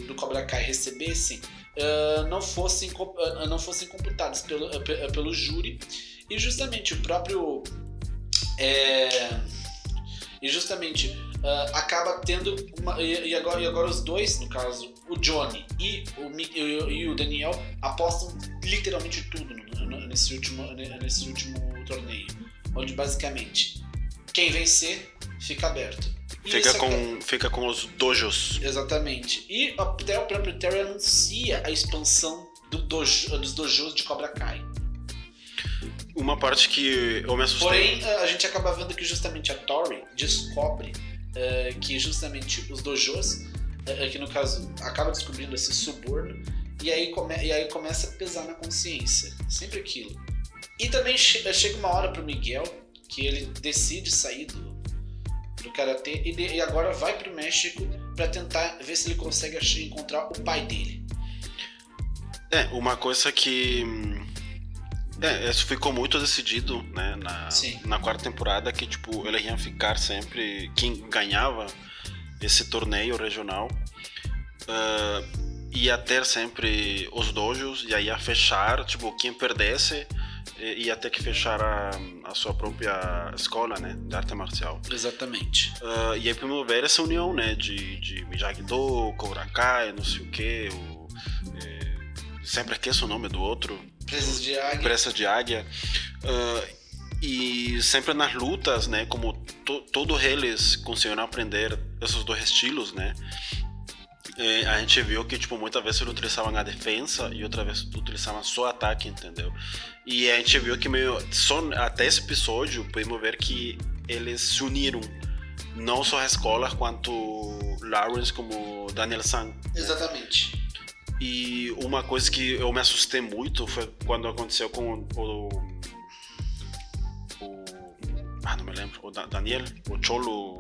do Cobra Kai recebessem uh, não, fossem, uh, não fossem computados pelo, uh, pelo júri. E justamente o próprio. É, e justamente uh, acaba tendo uma, e, e, agora, e agora os dois, no caso, o Johnny e o, e, o Daniel apostam literalmente tudo nesse, último, nesse último torneio, onde basicamente quem vencer fica aberto. fica com, fica com os dojos. Exatamente. E até o próprio Terry anuncia a expansão do dojo, dos dojos de Cobra Kai. Uma parte que eu me assustei. Porém, a gente acaba vendo que justamente a Tori descobre uh, que justamente os dojos, uh, que no caso acaba descobrindo esse suborno, e aí, come, e aí começa a pesar na consciência. Sempre aquilo. E também che chega uma hora pro Miguel que ele decide sair do, do karatê e, de, e agora vai pro México para tentar ver se ele consegue encontrar o pai dele. É, uma coisa que hum, é, isso ficou muito decidido, né, na, na quarta temporada, que, tipo, eles iam ficar sempre, quem ganhava esse torneio regional uh, ia ter sempre os dojos, e aí ia fechar, tipo, quem perdesse ia ter que fechar a, a sua própria escola, né, de arte marcial. Exatamente. Uh, e aí promover essa união, né, de, de Miyagi-Do, Cobra Kai, não sei o que, o, é, sempre esqueço o nome do outro, Presas de águia. Presas de águia. Uh, e sempre nas lutas, né, como to, todos eles conseguiram aprender esses dois estilos, né, é, a gente viu que tipo muitas vezes eles utilizavam a defesa e outra vez utilizavam só ataque, entendeu? E a gente viu que meio só até esse episódio podemos ver que eles se uniram não só a escola quanto Lawrence como Daniel San. Né? E uma coisa que eu me assustei muito foi quando aconteceu com o. o ah, não me lembro. O Daniel, o Cholo.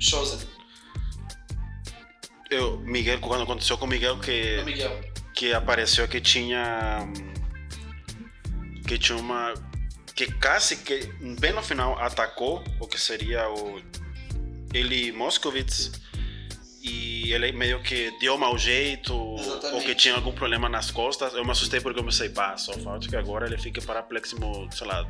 Chosen. Eu, Miguel, quando aconteceu com Miguel que. O Miguel. Que que apareceu que tinha que tinha uma que quase que bem no final atacou o que seria o ele Moscovitz ele meio que deu mau jeito Exatamente. ou que tinha algum problema nas costas. Eu me assustei porque eu pensei, pá, só falta que agora ele fique parapléxico, sei lá,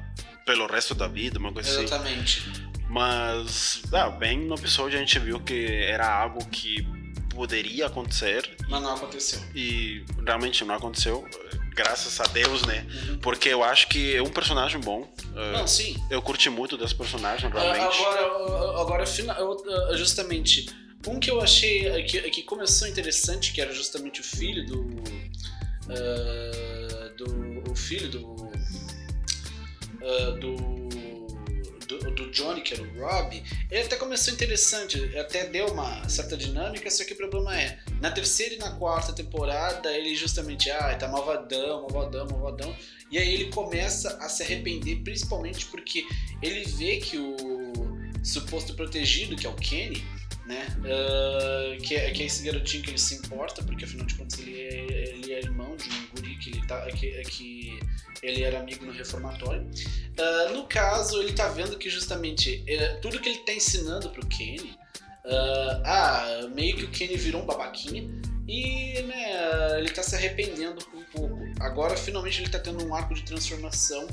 pelo resto da vida, uma coisa assim. Exatamente. Mas, ah, bem no episódio a gente viu que era algo que poderia acontecer Mas não aconteceu. e realmente não aconteceu, graças a Deus, né? Uhum. Porque eu acho que é um personagem bom. eh, Não, sim. eu curti muito desse personagem, Ah, realmente. Agora, agora ah, justamente, um que eu achei ah, que, que começou interessante, que era justamente o filho do. ah, do o filho do. ah, do. Do, do Johnny, que era o Rob, ele até começou interessante, até deu uma certa dinâmica, só que o problema é, na terceira e na quarta temporada, ele justamente, ah, tá malvadão, malvadão, malvadão, e aí ele começa a se arrepender, principalmente porque ele vê que o suposto protegido, que é o Kenny, né? ah, que, é, que é esse garotinho que ele se importa, porque afinal de contas ele é, ele é irmão de um guri que ele tá. que, que ele era amigo no reformatório. Ah, no caso, ele tá vendo que justamente eh, tudo que ele tá ensinando pro Kenny. ah, ah, meio que o Kenny virou um babaquinha. E né, ele tá se arrependendo um pouco. Agora finalmente ele tá tendo um arco de transformação.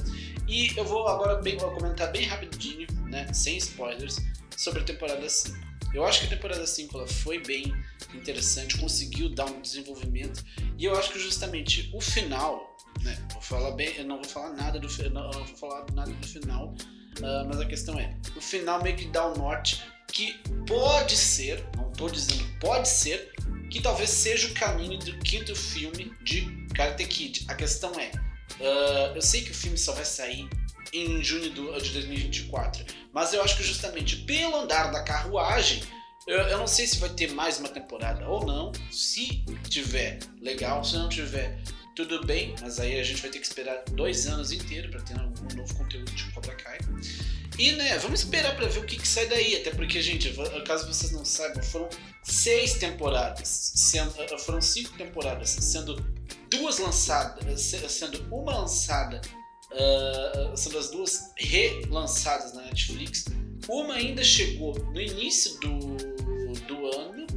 E eu vou agora bem, vou comentar bem rapidinho, né, sem spoilers, sobre a temporada 5. Eu acho que a temporada 5 ela foi bem interessante, conseguiu dar um desenvolvimento. E eu acho que justamente o final, né, vou falar bem, eu não vou falar nada do não, vou falar nada do final, ah, mas a questão é, o final meio que dá o norte que pode ser, não tô dizendo pode ser, que talvez seja o caminho do quinto filme de Karate Kid. A questão é, ah, eu sei que o filme só vai sair em junho do- de 2024, mas eu acho que justamente pelo andar da carruagem, eu, eu não sei se vai ter mais uma temporada ou não. Se tiver, legal. Se não tiver, tudo bem. Mas aí a gente vai ter que esperar dois anos inteiros para ter algum novo conteúdo de Cobra Kai. E né, vamos esperar para ver o que, que sai daí. Até porque, gente, caso vocês não saibam, foram seis temporadas. Sendo, eh, foram cinco temporadas, sendo duas lançadas, se- sendo uma lançada, ah, sendo as duas relançadas na Netflix. Uma ainda chegou no início do, do ano.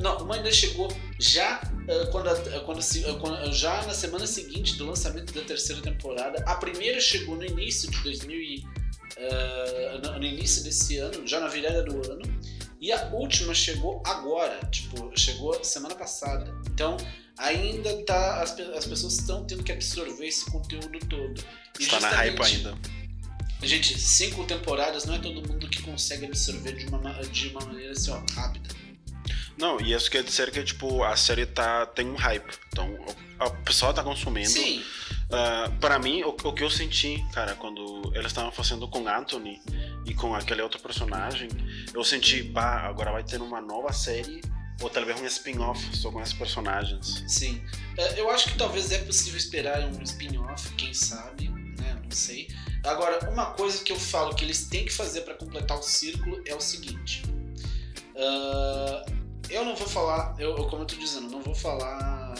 Não, uma ainda chegou já ah, quando, a- quando, ah, quando- já na semana seguinte do lançamento da terceira temporada. A primeira chegou no início de 2000 e, no- no início desse ano, já na virada do ano. E a última chegou agora, tipo, chegou semana passada. Então, ainda tá. As, as pessoas estão tendo que absorver esse conteúdo todo. E Está na hype ainda. Gente, cinco temporadas não é todo mundo que consegue absorver de uma, ma- de uma maneira assim, ó, rápida. Não, e isso quer dizer que, tipo, a série tá, tem um hype. Então, o, o pessoal tá consumindo. Sim, Ah, para mim, o, o que eu senti, cara, quando eles estavam fazendo com Anthony e com aquele outro personagem, eu senti, pá, agora vai ter uma nova série ou talvez um spin-off só com esses personagens. sim. É, Eu acho que talvez é possível esperar um spin-off, quem sabe, né? Não sei. Agora, uma coisa que eu falo que eles têm que fazer para completar o círculo é o seguinte. Ah, eu não vou falar, eu, como eu tô dizendo, não vou falar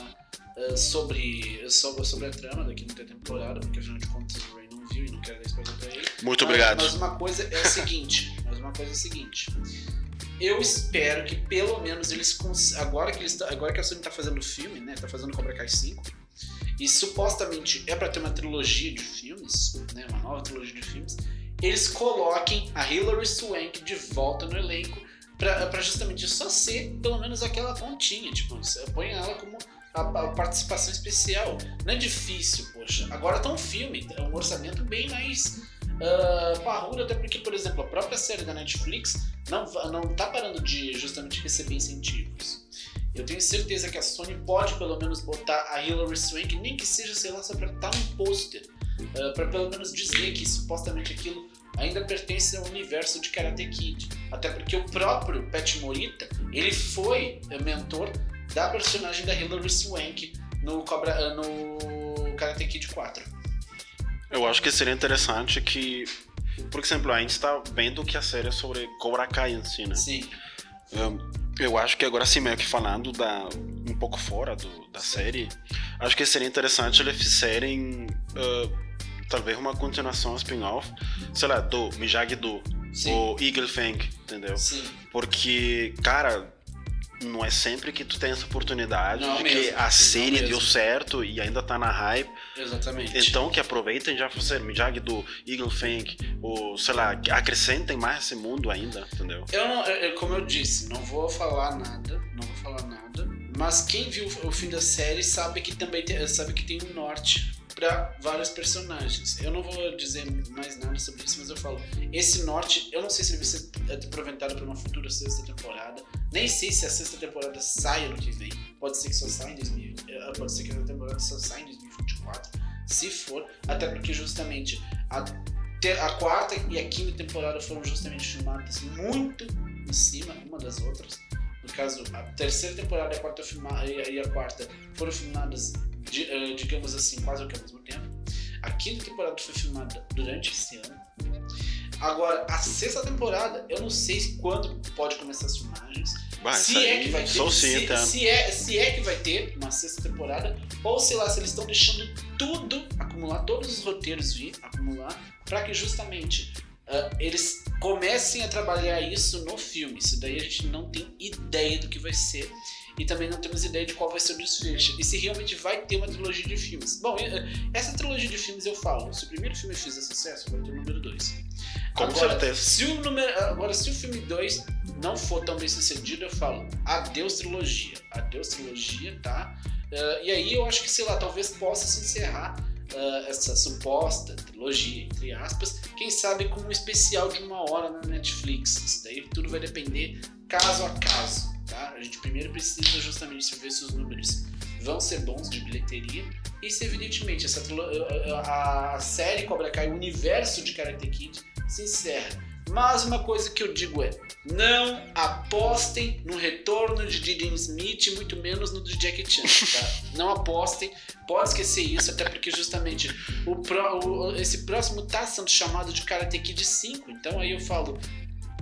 ah, sobre, sobre, sobre a trama da quinta temporada, porque afinal de contas o Ray não viu e não quero dar spoiler pra ele. Muito Mas- obrigado. Mas uma coisa é o seguinte, mas uma coisa é o seguinte. Eu espero que pelo menos eles cons- agora que eles agora que a Sony tá fazendo o filme, né, tá fazendo Cobra Kai 5, e supostamente é pra ter uma trilogia de filmes, né, uma nova trilogia de filmes, eles coloquem a Hilary Swank de volta no elenco pra justamente só ser pelo menos aquela pontinha, tipo, põe ela como a, a participação especial. Não é difícil, poxa. Agora tá um filme, é um orçamento bem mais ah, parrudo, até porque, por exemplo, a própria série da Netflix não, não tá parando de justamente receber incentivos. Eu tenho certeza que a Sony pode pelo menos botar a Hilary Swank, nem que seja, sei lá, só pra estar num pôster, ah, pra pelo menos dizer que supostamente aquilo ainda pertence ao universo de Karate Kid. Até porque o próprio Pat Morita, ele foi mentor da personagem da Hilary Swank no, Cobra, ah, no Karate Kid 4. Eu acho que seria interessante que, por exemplo, a gente está vendo que a série é sobre Cobra Kai em si, né? Sim. Um, Eu acho que agora sim, meio que falando da, um pouco fora do, da série, acho que seria interessante eles fizerem uh, talvez uma continuação spin-off, sei lá, do Miyagi-Do, o Eagle Fang, entendeu? Sim. Porque, cara, não é sempre que tu tem essa oportunidade Não de mesmo, a série mesmo. deu certo e ainda tá na hype. Exatamente. Então que aproveitem já fazer Miyagi do Eagle Fang, ou sei lá, acrescentem mais esse mundo ainda, entendeu? Eu não, eu- eu- como eu disse, não vou falar nada, não vou falar nada. Mas quem viu o fim da série sabe que também tem, sabe que tem um norte para vários personagens. Eu não vou dizer mais nada sobre isso, mas eu falo, esse norte, eu não sei se ele vai ser aproveitado para uma futura sexta temporada. Nem sei se a sexta temporada sai ano que vem. Pode ser que só saia em 2000, eh, pode ser que a temporada só saia em 2024, se for, até porque justamente a a quarta e a quinta temporada foram justamente filmadas muito em cima uma das outras. No caso, a terceira temporada e a quarta, filma- e a- quarta foram filmadas, eh, digamos assim, quase ao mesmo tempo. A quinta temporada foi filmada durante esse ano. Agora, a sexta temporada, eu não sei quando pode começar as filmagens. Bah, se é que vai ter, se, tá? se é, se é que vai ter uma sexta temporada, ou sei lá, se eles estão deixando tudo acumular, todos os roteiros vir acumular, para que justamente ah, eles comecem a trabalhar isso no filme. Isso daí a gente não tem ideia do que vai ser. E também não temos ideia de qual vai ser o desfecho. E se realmente vai ter uma trilogia de filmes. Bom, eh, essa trilogia de filmes eu falo. Se o primeiro filme fizer sucesso, vai ter o número 2. Com agora, certeza. Se o número, agora, se o filme 2 não for tão bem sucedido, eu falo adeus trilogia. Adeus trilogia, tá? Ah, e aí eu acho que, sei lá, talvez possa se encerrar ah, essa suposta trilogia, entre aspas, quem sabe com um especial de uma hora na Netflix. Isso daí tudo vai depender caso a caso, tá? A gente primeiro precisa justamente ver se os números vão ser bons de bilheteria e se evidentemente essa trilo- a, a série Cobra Kai, o universo de Karate Kid se encerra. Mas uma coisa que eu digo é, não apostem no retorno de Jaden Smith, muito menos no de Jackie Chan, tá? Não apostem, pode esquecer isso, até porque justamente o, pró- o- esse próximo tá sendo chamado de Karate Kid 5, então aí eu falo,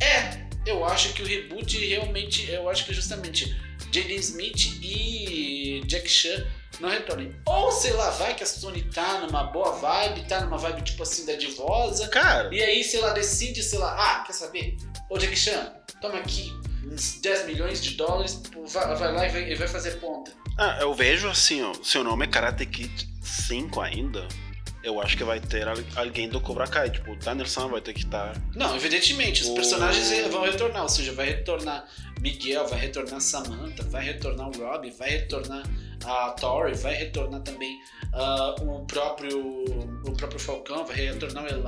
é, eu acho que o reboot realmente, eu acho que justamente Jaden Smith e Jack Chan não retornem. Ou sei lá, vai que a Sony tá numa boa vibe, tá numa vibe tipo assim da divosa, Cara, e aí, sei lá, decide, sei lá, ah, quer saber? Ô Jack Chan, toma aqui uns 10 milhões de dólares, vai, vai lá e vai, e vai fazer ponta. ah, eu vejo assim, ó, se o nome é Karate Kid 5 ainda, eu acho que vai ter al- alguém do Cobra Kai, tipo, o Danielson vai ter que estar. Não, evidentemente, os O- personagens vão retornar, ou seja, vai retornar Miguel, vai retornar Samantha, vai retornar o Robbie, vai retornar a Tori, vai retornar também ah, o próprio o próprio Falcão, vai retornar o Eli,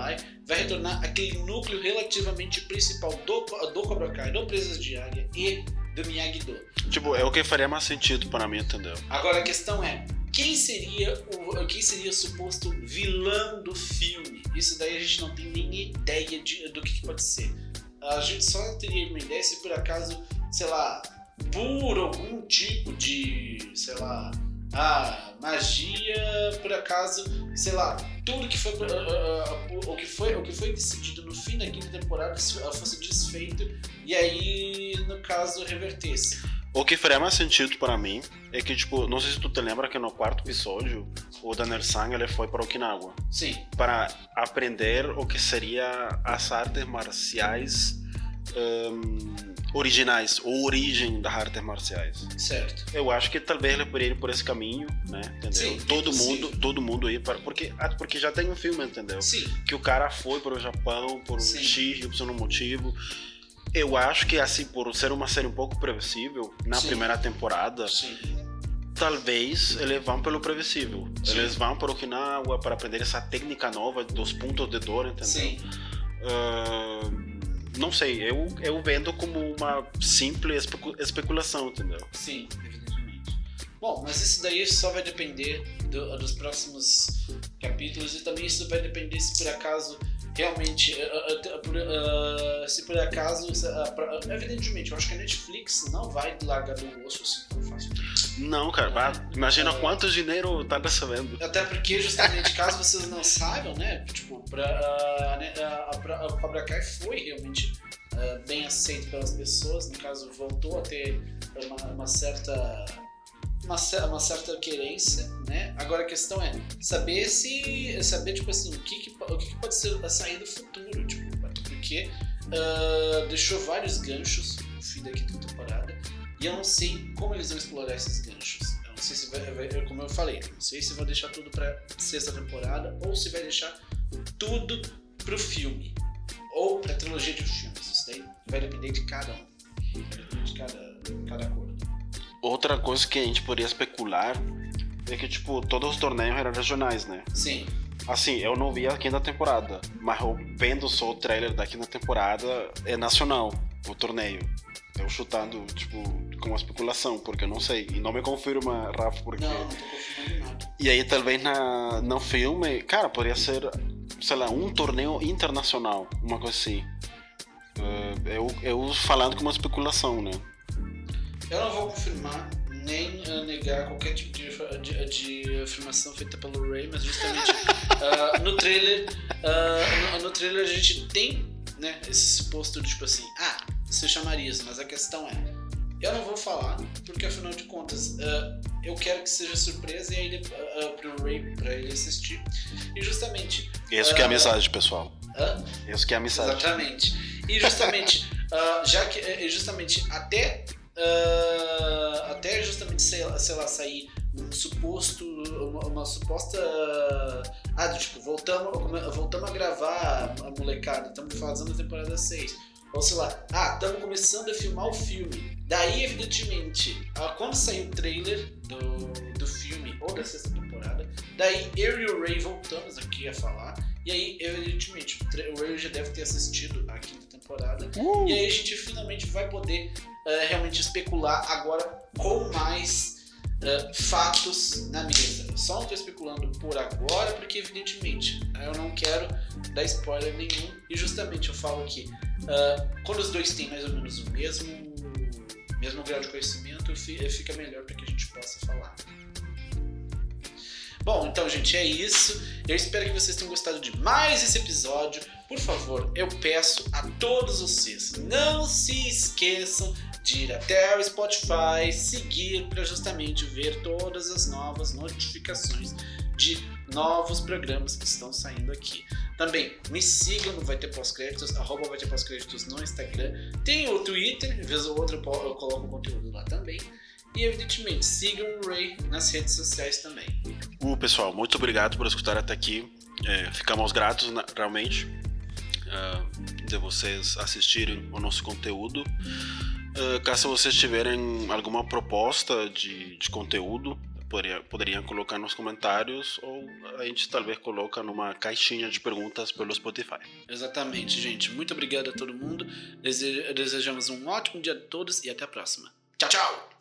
vai retornar aquele núcleo relativamente principal do, do Cobra Kai, do Presas de Águia e do Miyagi-Do. Tipo, é o que faria mais sentido para mim, entendeu? Agora a questão é, quem seria o quem seria o suposto vilão do filme? Isso daí a gente não tem nem ideia de- do que, que pode ser. A gente só teria uma ideia se por acaso, sei lá, por algum tipo de, sei lá, ah, magia, por acaso, sei lá, tudo que foi ah, ah, ah, o, que foi o que foi decidido no fim da quinta temporada se- fosse desfeito e aí no caso revertesse. O que faria mais sentido para mim é que, tipo, não sei se tu te lembra que no quarto episódio o Daniel-san ele foi para Okinawa Sim, para aprender o que seria as artes marciais hum, originais, ou origem das artes marciais. certo. Eu acho que talvez ele poderia ir por esse caminho, né? Entendeu? Sim, todo possível. mundo, todo mundo ir para porque ah, porque já tem um filme, entendeu? Sim, Que o cara foi para o Japão por um Sim. X, Y motivo. Eu acho que assim, por ser uma série um pouco previsível na Sim. primeira temporada, sim. talvez eles vão pelo previsível. Sim. Eles vão para Okinawa para aprender essa técnica nova dos pontos de dor, entendeu? Sim. Ah, não sei, eu, eu vendo como uma simples especu- especulação, entendeu? Sim, evidentemente. Bom, mas isso daí só vai depender do- dos próximos capítulos e também isso vai depender se por acaso realmente, por, eh, se por acaso, evidentemente, eu acho que a Netflix não vai largar do osso assim tão fácil. Não, cara, imagina Ah. quanto dinheiro tá recebendo. Até porque, justamente, caso vocês não saibam, né? Tipo, pra, a, a, a, Cobra Kai foi realmente uh, bem aceito pelas pessoas, no caso voltou a ter uma, uma certa uma, uma, certa querência, né? Agora a questão é saber se saber tipo assim o que, que o que, que pode ser a sair do futuro, tipo porque uh, deixou vários ganchos no fim da quinta temporada e eu não sei como eles vão explorar esses ganchos. Eu não sei se vai, vai como eu falei, não sei se vão deixar tudo para sexta temporada ou se vai deixar tudo pro filme ou pra trilogia de filmes. Isso daí vai depender de cada um, de cada, cada acordo. Outra coisa que a gente poderia especular é que, tipo, todos os torneios eram regionais, né? Sim. Assim, eu não vi a quinta temporada, mas eu vendo só o trailer da quinta temporada, é nacional o torneio. Eu chutando, tipo, com uma especulação, porque eu não sei. E não me confirma, Rafa, porque. Não, não nada. E aí, talvez na, no filme, cara, poderia ser, sei lá, um torneio internacional, uma coisa assim. Uh, eu, eu falando com uma especulação, né? Eu não vou confirmar nem uh, negar qualquer tipo de, de, de, afirmação feita pelo Ray, mas justamente uh, no trailer, uh, no, no, trailer a gente tem né, esse suposto de tipo assim, ah, você chamaria isso, mas a questão é, eu não vou falar, porque afinal de contas, eu quero que seja surpresa e aí uh, pro Ray, pra ele assistir. E justamente. Isso que é a mensagem, pessoal. Isso que é a mensagem. Exatamente. E justamente, já que justamente até uh, até justamente, sei lá, sei lá, sair um suposto, uma, uma suposta. Ah, tipo, voltamos, voltamos a gravar a molecada, estamos fazendo a temporada 6. Ou sei lá, ah, estamos começando a filmar o filme. Daí, evidentemente, ah, quando sair o trailer do, do filme ou da sexta temporada, daí eu e o Ray voltamos aqui a falar. E aí, evidentemente, o Ray já deve ter assistido a quinta temporada. Uh. E aí a gente finalmente vai poder uh, realmente especular agora com mais uh, fatos na mesa. Eu só não estou especulando por agora, porque evidentemente eu não quero dar spoiler nenhum. E justamente eu falo que uh, quando os dois têm mais ou menos o mesmo, mesmo grau de conhecimento, fica melhor para que a gente possa falar. Bom, então, gente, é isso. Eu espero que vocês tenham gostado de mais esse episódio. Por favor, eu peço a todos vocês, não se esqueçam de ir até o Spotify, seguir para justamente ver todas as novas notificações de novos programas que estão saindo aqui. Também me sigam no Vai Ter Pós-Créditos, arroba Vai Ter Pós-Créditos no Instagram. Tem o Twitter, vez ou outra eu coloco conteúdo lá também. E evidentemente, sigam o Ray nas redes sociais também. Uh, pessoal, muito obrigado por escutar até aqui. É, ficamos gratos realmente uh, de vocês assistirem o nosso conteúdo. Uh, caso vocês tiverem alguma proposta de, de conteúdo, poderia, poderiam colocar nos comentários ou a gente talvez coloca numa caixinha de perguntas pelo Spotify. Exatamente, gente. Muito obrigado a todo mundo. Desejamos um ótimo dia a todos e até a próxima. Tchau, tchau!